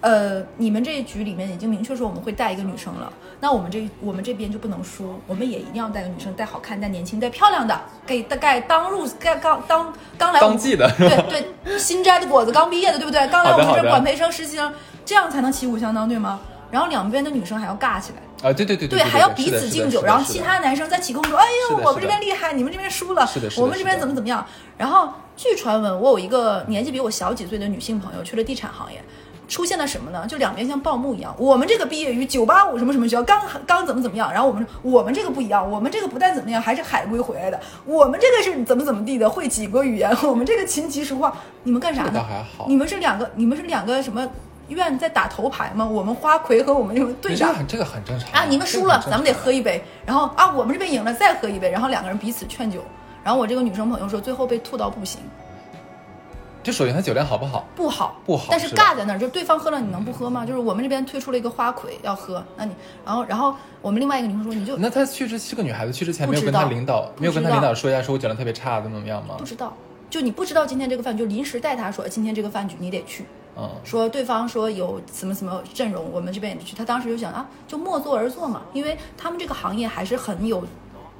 呃，你们这一局里面已经明确说我们会带一个女生了，那我们这我们这边就不能输，我们也一定要带个女生，带好看、带年轻、带漂亮的，给大概刚入刚刚当刚来当季的 对对，新摘的果子刚毕业的，对不对？刚来我们这管培生、实习生，这样才能旗鼓相当，对吗？然后两边的女生还要尬起来，啊，对对对对，还要彼此敬酒，然后其他男生在起哄说：“哎呦，我们这边厉害，你们这边输了，是的我们这边怎么怎么样。”然后据传闻，我有一个年纪比我小几岁的女性朋友去了地产行业。出现了什么呢？就两边像报幕一样，我们这个毕业于九八五什么什么学校，刚刚怎么怎么样，然后我们我们这个不一样，我们这个不但怎么样，还是海归回来的，我们这个是怎么怎么地的，会几国语言，我们这个琴棋书画，你们干啥这个呢？还好你们是两个，你们是两个什么院在打头牌吗？我们花魁和我们这个对啥这个？很这个很正常啊，你们输了，咱们得喝一。杯。然后啊，我们这边赢了，再喝一杯。然后两个人彼此劝酒。然后我这个女生朋友说，最后被吐到不行，就首先他酒量好不好？不好，不好但是尬在那儿，就对方喝了，你能不喝吗？就是我们这边推出了一个花魁要喝，那你，然后然后我们另外一个女生说，你就那他去之是个女孩子去之前没有跟他领导没有跟他领导说一下，说我酒量特别差，怎么怎么样吗不？知道，就你不知道今天这个饭，就临时带他说今天这个饭局你得去。嗯，说对方说有什么什么阵容，我们这边也得去。他当时就想啊，就默坐而坐嘛，因为他们这个行业还是很有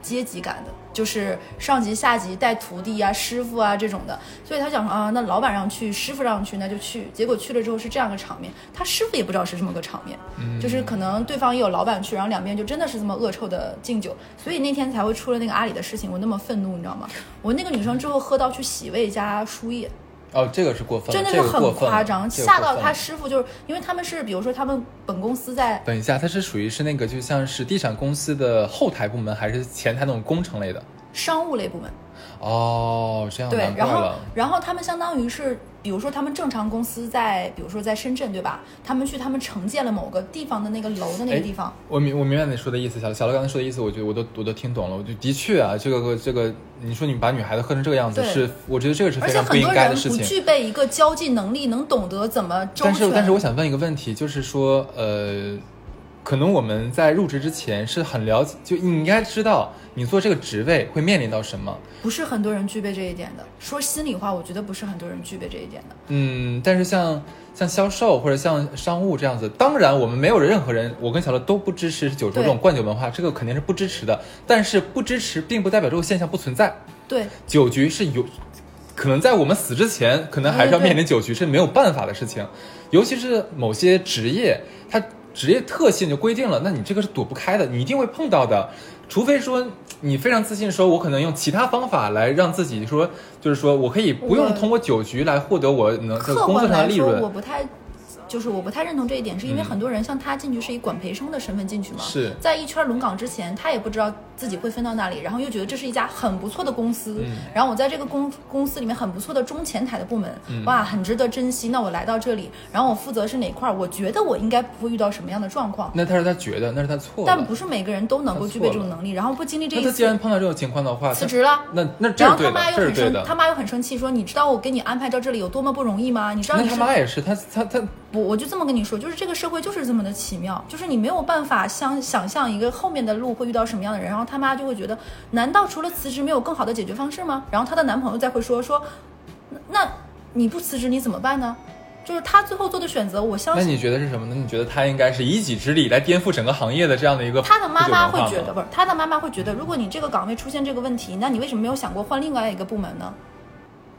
阶级感的，就是上级下级带徒弟啊、师傅啊这种的。所以他想说啊，那老板让去，师傅让去，那就去。结果去了之后是这样个场面，他师傅也不知道是这么个场面，就是可能对方也有老板去，然后两边就真的是这么恶臭的敬酒，所以那天才会出了那个阿里的事情，我那么愤怒，你知道吗？我那个女生之后喝到去洗胃加输液。哦，这个是过分了，真的是很夸张，这个吓到他师傅，就是因为他们是，比如说他们本公司在等一下，他是属于是那个就像是地产公司的后台部门，还是前台那种工程类的？商务类部门，哦，这样对然后。然后他们相当于是，比如说他们正常公司在，比如说在深圳，对吧？他们去他们承建了某个地方的那个楼的那个哎地方，我明我明白你说的意思，小小乐刚才说的意思，我觉得我都我都听懂了。我就的确啊，这个这个，你说你把女孩子喝成这个样子，是我觉得这个是非常不应很多人该的事情。不具备一个交际能力，能懂得怎么周但是。但是我想问一个问题，就是说呃，可能我们在入职之前是很了解，就你应该知道你做这个职位会面临到什么。不是很多人具备这一点的。说心里话，我觉得不是很多人具备这一点的。嗯，但是像像销售或者像商务这样子，当然我们没有任何人，我跟小乐都不支持酒桌这种灌酒文化，这个肯定是不支持的。但是不支持并不代表这个现象不存在，对，酒局是有，可能在我们死之前，可能还是要面临酒局是没有办法的事情，尤其是某些职业，它职业特性就规定了，那你这个是躲不开的，你一定会碰到的。除非说你非常自信，说我可能用其他方法来让自己说，就是说我可以不用通过酒局来获得我能这个工作上的利润我。不太。就是我不太认同这一点，是因为嗯很多人像他进去是以管培生的身份进去嘛，是在一圈轮岗之前，他也不知道自己会分到哪里，然后又觉得这是一家很不错的公司，嗯然后我在这个公公司里面很不错的中前台的部门，嗯哇，很值得珍惜。那我来到这里，然后我负责是哪块儿，我觉得我应该不会遇到什么样的状况，那他是他觉得，那是他错了。但不是每个人都能够具备这种能力，然后不经历这那一次他既然碰到这种情况的话，辞职了。那那然后他妈，又很生。他妈又很生气，说：“你知道我给你安排到这里有多么不容易吗？你知道他妈也是，他他他我我就这么跟你说，就是这个社会就是这么的奇妙，就是你没有办法想想象一个后面的路会遇到什么样的人，然后他妈就会觉得，难道除了辞职没有更好的解决方式吗？然后她的男朋友再会说说，那那你不辞职你怎么办呢？就是她最后做的选择，我相信那你觉得是什么呢？你觉得她应该是以己之力来颠覆整个行业的这样的一个她的妈妈会觉得，不是她的妈妈会觉得，如果你这个岗位出现这个问题，那你为什么没有想过换另外一个部门呢？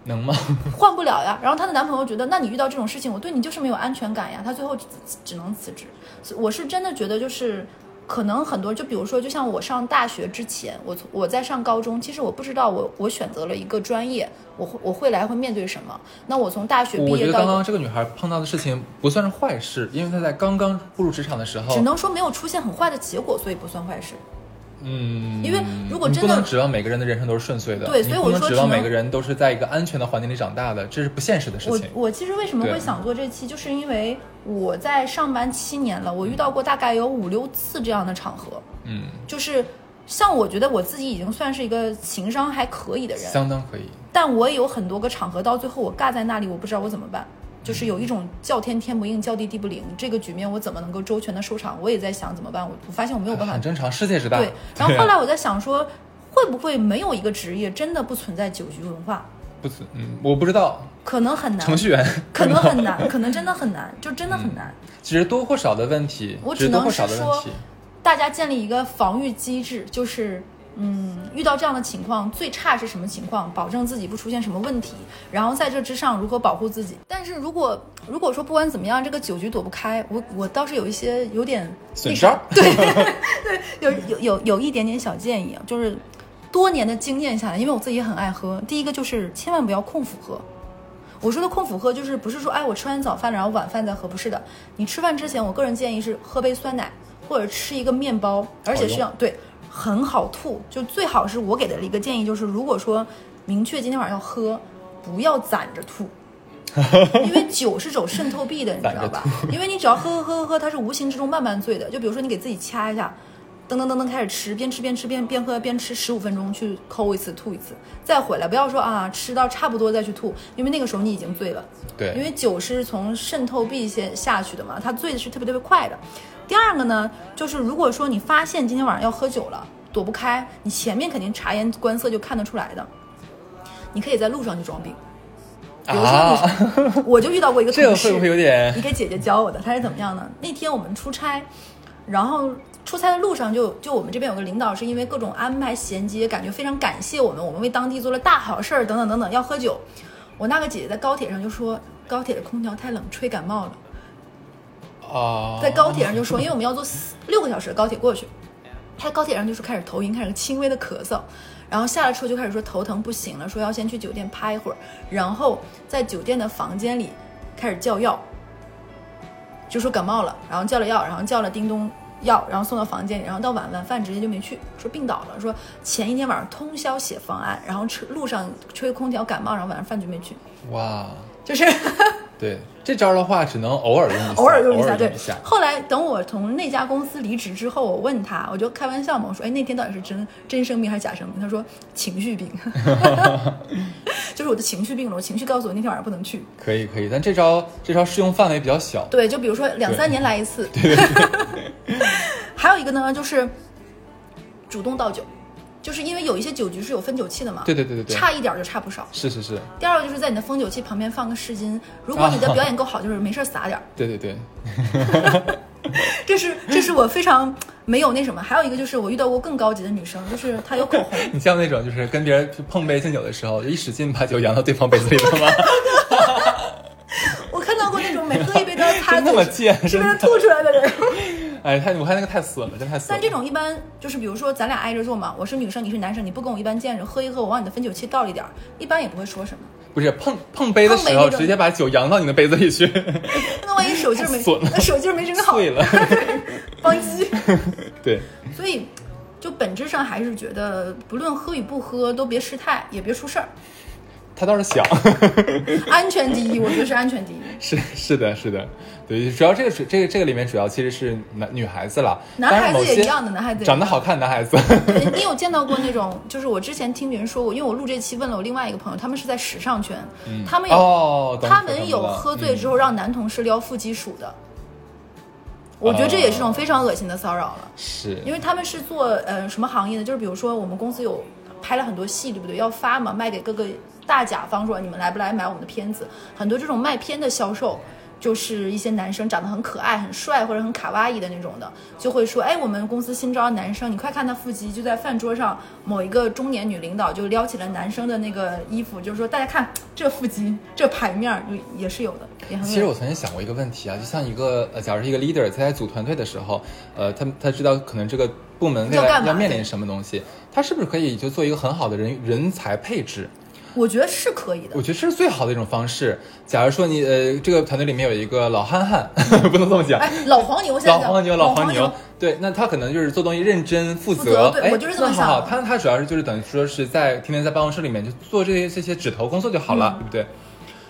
能吗？换不了呀。然后她的男朋友觉得，那你遇到这种事情，我对你就是没有安全感呀。她最后只只能辞职。我是真的觉得，就是可能很多，就比如说，就像我上大学之前，我从我在上高中，其实我不知道我我选择了一个专业，我会我会来会面对什么。那我从大学毕我觉业到，得刚刚这个女孩碰到的事情不算是坏事，因为她在刚刚步入职场的时候只，能说没有出现很坏的结果，所以不算坏事。嗯，因为如果真的不能指望每个人的人生都是顺遂的，对所以我说指望每个人都是在一个安全的环境里长大的，这是不现实的事情。我其实为什么会想做这期，就是因为我在上班七年了，我遇到过大概有五六次这样的场合，嗯，就是像我觉得我自己已经算是一个情商还可以的人，相当可以。但我也有很多个场合，到最后我尬在那里，我不知道我怎么办。就是有一种叫天天不应，叫地地不灵，这个局面我怎么能够周全的收场？我也在想怎么办，我我发现我没有办法很正常，世界之大。对。然后后来我在想说，会不会没有一个职业真的不存在酒局文化？不存，嗯，我不知道，可能很难，程序员可能很难，可能真的很难，就真的很难。其实多或少的问题，我只能是说大家建立一个防御机制，就是嗯，遇到这样的情况，最差是什么情况，保证自己不出现什么问题，然后在这之上如何保护自己。但是如果如果说不管怎么样，这个酒局躲不开，我我倒是有一些有点损招，对 对，有有有有一点点小建议啊，就是多年的经验下来，因为我自己也很爱喝，第一个就是千万不要空腹喝。我说的空腹喝，就是不是说哎我吃完早饭，然后晚饭再喝，不是的。你吃饭之前，我个人建议是喝杯酸奶，或者吃一个面包，而且是要对很好吐，就最好是我给的一个建议就是，如果说明确今天晚上要喝，不要攒着吐。因为酒是走渗透壁的，你知道吧？因为你只要喝喝喝喝喝，它是无形之中慢慢醉的。就比如说你给自己掐一下，噔噔噔噔开始吃，边吃边吃边边喝边吃，十五分钟去抠一次吐一次，再回来，不要说啊吃到差不多再去吐，因为那个时候你已经醉了。对，因为酒是从渗透壁先下去的嘛，它醉的是特别特别快的。第二个呢，就是如果说你发现今天晚上要喝酒了，躲不开，你前面肯定察言观色就看得出来的，你可以在路上去装病。比如说 我就遇到过一个这个同事，会不会有点一个姐姐教我的，她是怎么样呢？那天我们出差，然后出差的路上就就我们这边有个领导是因为各种安排衔接，感觉非常感谢我们，我们为当地做了大好事儿等等等等，要喝酒。我那个姐姐在高铁上就说，高铁的空调太冷，吹感冒了。啊？在高铁上就说，因为我们要坐四六个小时的高铁过去，他在高铁上就是开始头晕，开始轻微的咳嗽，然后下了车就开始说头疼不行了，说要先去酒店趴一会儿，然后在酒店的房间里开始叫药，就说感冒了，然后叫了药，然后叫了叮咚药，然后送到房间里，然后到晚晚饭直接就没去，说病倒了，说前一天晚上通宵写方案，然后车路上吹空调感冒，然后晚上饭局没去，哇，就是对这招的话，只能偶尔用一下，偶尔用一下，对。。后来等我从那家公司离职之后，我问他，我就开玩笑嘛，我说，哎，那天到底是真真生病还是假生病？他说情绪病，就是我的情绪病了，我情绪告诉我那天晚上不能去。可以可以，但这招这招适用范围比较小。对，就比如说两三年来一次。还有一个呢，就是主动倒酒，就是因为有一些酒局是有分酒器的嘛，对对对对对，差一点儿就差不少。是是是，第二个就是在你的封酒器旁边放个湿巾，如果你的表演够好，就是没事儿撒点儿。对对对，这是这是我非常没有那什么。还有一个就是我遇到过更高级的女生，就是她有口红，你像那种就是跟别人碰杯敬酒的时候，就一使劲把酒扬到对方杯子里了吗？我看到过那种每喝一杯都要擦那么是真的。为了吐出来的人。哎，太我看那个太损了，真太损了。但这种一般就是，比如说咱俩挨着坐嘛，我是女生，你是男生，你不跟我一般见识，喝一喝，我往你的分酒器倒一点儿，一般也不会说什么。不是碰碰杯的时候，直接把酒扬到你的杯子里去，那万一手劲儿没 太损了，那手劲儿没整好，碎了。邦基。对，所以，就本质上还是觉得，不论喝与不喝，都别失态，也别出事儿，他倒是想，安全第一，我觉得是安全第一。是是的，是的，对，主要这个是这个这个里面主要其实是男女孩子了，男孩子也一样的，男孩子也长得好看男孩子，对你有见到过那种？就是我之前听别人说过，因为我录这期问了我另外一个朋友，他们是在时尚圈，他们有、哦，他们有喝醉之嗯后让男同事撩腹肌数的。我觉得这也是种非常恶心的骚扰了，是因为他们是做呃什么行业的？就是比如说我们公司有拍了很多戏，对不对？要发嘛，卖给各个大甲方说你们来不来买我们的片子？很多这种卖片的销售。就是一些男生长得很可爱、很帅或者很卡哇伊的那种的，就会说：“哎，我们公司新招男生，你快看他腹肌！”就在饭桌上，某一个中年女领导就撩起了男生的那个衣服，就是说：“大家看这腹肌，这排面儿，就也是有的，也很其实我曾经想过一个问题啊，就像一个呃，假如是一个 leader 他在组团队的时候，呃，他他知道可能这个部门要面临什么东西，他是不是可以就做一个很好的人人才配置？我觉得是可以的我。觉得这是最好的一种方式。假如说你呃，这个团队里面有一个老憨憨，不能这么讲，哎，老黄牛老黄牛，老黄牛，对，那他可能就是做东西认真负负责对哎，我就是这么那很好，想他他主要是就是等于说是在天天在办公室里面就做这些这些指头工作就好了，嗯对不对？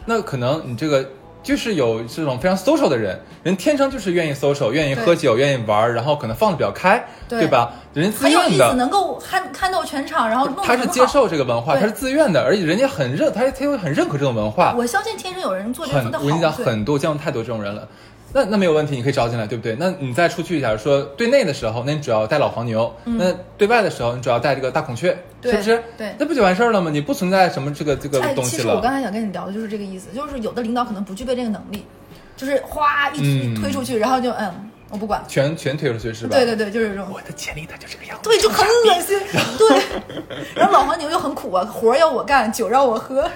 那可能你这个就是有这种非常 social 的人，人天生就是愿意 social，愿意喝酒，愿意玩，然后可能放的比较开，对吧？人自很有意思，愿的。能够看看到全场，然后弄他是接。受这个文化，他是自愿的，而且人家很认，他他又很认可这种文化。我相信天生有人做这个很，做得好。我跟你讲，很多见过太多这种人了。那那没有问题，你可以招进来，对不对？那你再出去，假如说对内的时候，那你主要带老黄牛；那对外的时候，你主要带这个大孔雀，是不是？对那不就完事儿了吗？你不存在什么这个这个哎，东西了。其实我刚才想跟你聊的就是这个意思，就是有的领导可能不具备这个能力，就是哗一推出去，然后就嗯，我不管。全全推出去是吧？对对对，就是这种。我的潜力他就这个样子。对，就很恶心。对，然后老黄牛又很苦啊，活儿要我干，酒让我喝，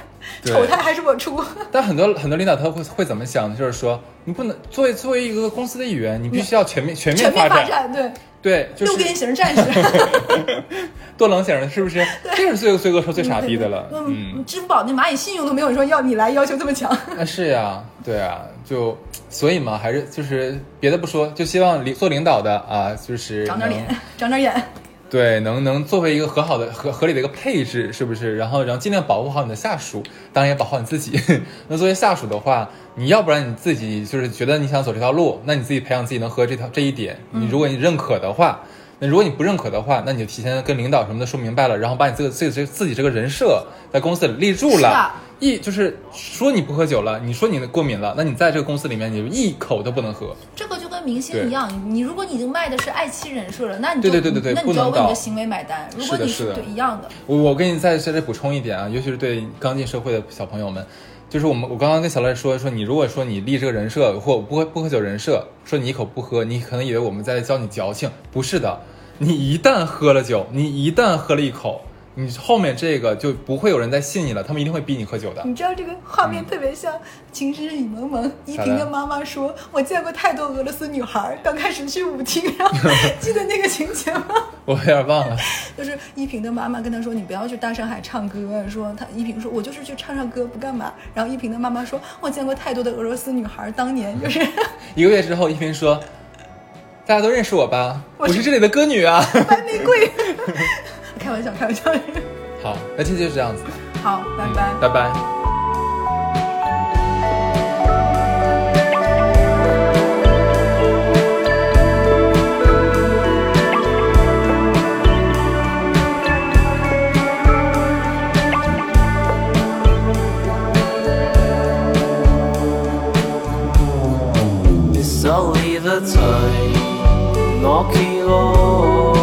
对丑态还是我出。但很多很多领导他会会怎么想呢？就是说，你不能作为作为一个公司的一员，你必须要全面全面全面发展。对，对，就六边形战士。多冷血的，是不是？这是最最恶说最傻逼的了。嗯。嗯，支付宝那蚂蚁信用都没有说要你来要求这么强。啊，是呀，对啊，就所以嘛，还是就是别的不说，就希望领做领导的啊，就是长点脸，长点眼。对，能能作为一个和好的合合理的一个配置，是不是？然后然后尽量保护好你的下属，当然也保护好你自己。那作为下属的话，你要不然你自己就是觉得你想走这条路，那你自己培养自己能和这条这一点。你如果你认可的话，那如果你不认可的话，那你就提前跟领导什么的说明白了，然后把你这个自己自己这个人设在公司里立住了。一就是说你不喝酒了，你说你过敏了，那你在这个公司里面你就一口都不能喝。这个就跟明星一样，你如果你已经卖的是爱妻人设了，那你就对对对对对那你就要为你的行为买单。如果你是的是的对一样的，我我给你再在这补充一点啊，尤其是对刚进社会的小朋友们，就是我们我刚刚跟小赖说说，你如果说你立这个人设或不喝不喝酒人设，说你一口不喝，你可能以为我们在教你矫情，不是的，你一旦喝了酒，你一旦喝了一口，你后面这个就不会有人再信你了，他们一定会逼你喝酒的。你知道这个画面特别像《情深深雨蒙蒙》，依萍的妈妈说：“我见过太多俄罗斯女孩，刚开始去舞厅，然后 记得那个情节吗？我有点忘了。就是依萍的妈妈跟她说：‘你不要去大上海唱歌。’说她依萍说：‘我就是去唱唱歌，不干嘛。’然后依萍的妈妈说：‘我见过太多的俄罗斯女孩，当年 就是一个月之后，依萍说：“大家都认识我吧？我是我是这里的歌女啊。白玫瑰。’开玩笑，开玩笑。”好，那今天就这样子，好，拜拜。拜拜。It's only the time knocking on